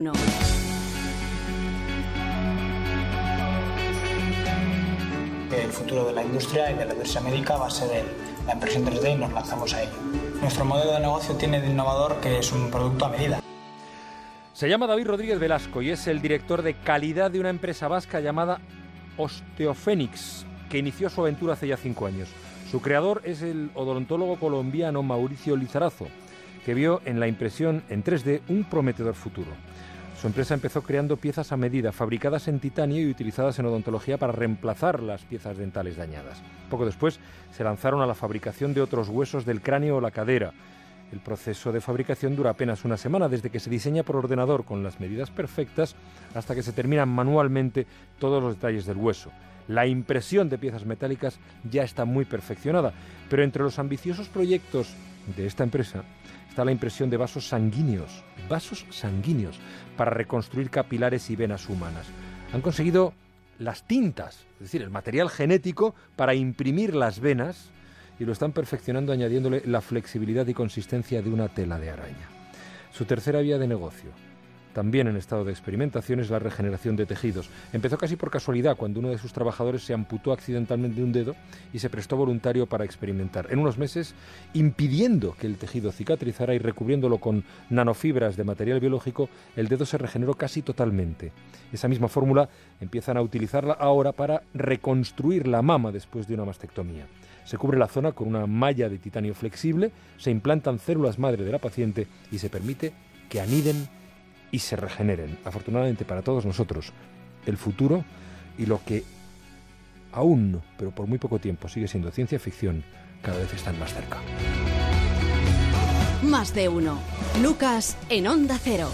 No. El futuro de la industria y de la industria médica va a ser el, la impresión 3D y nos lanzamos a ello. Nuestro modelo de negocio tiene de innovador que es un producto a medida. Se llama David Rodríguez Velasco y es el director de calidad de una empresa vasca llamada Osteophénix, que inició su aventura hace ya cinco años. Su creador es el odontólogo colombiano Mauricio Lizarazo, vio en la impresión en 3D un prometedor futuro. Su empresa empezó creando piezas a medida, fabricadas en titanio y utilizadas en odontología para reemplazar las piezas dentales dañadas. Poco después se lanzaron a la fabricación de otros huesos del cráneo o la cadera. El proceso de fabricación dura apenas una semana, desde que se diseña por ordenador con las medidas perfectas hasta que se terminan manualmente todos los detalles del hueso. La impresión de piezas metálicas ya está muy perfeccionada, pero entre los ambiciosos proyectos de esta empresa está la impresión de vasos sanguíneos, vasos sanguíneos, para reconstruir capilares y venas humanas. Han conseguido las tintas, es decir, el material genético para imprimir las venas y lo están perfeccionando añadiéndole la flexibilidad y consistencia de una tela de araña. Su tercera vía de negocio, también en estado de experimentación, es la regeneración de tejidos. Empezó casi por casualidad cuando uno de sus trabajadores se amputó accidentalmente un dedo y se prestó voluntario para experimentar. En unos meses, impidiendo que el tejido cicatrizara y recubriéndolo con nanofibras de material biológico, el dedo se regeneró casi totalmente. Esa misma fórmula empiezan a utilizarla ahora para reconstruir la mama después de una mastectomía. Se cubre la zona con una malla de titanio flexible, se implantan células madre de la paciente y se permite que aniden y se regeneren. Afortunadamente para todos nosotros, el futuro y lo que aún, pero por muy poco tiempo, sigue siendo ciencia ficción, cada vez están más cerca. Más de uno. Lucas en Onda Cero.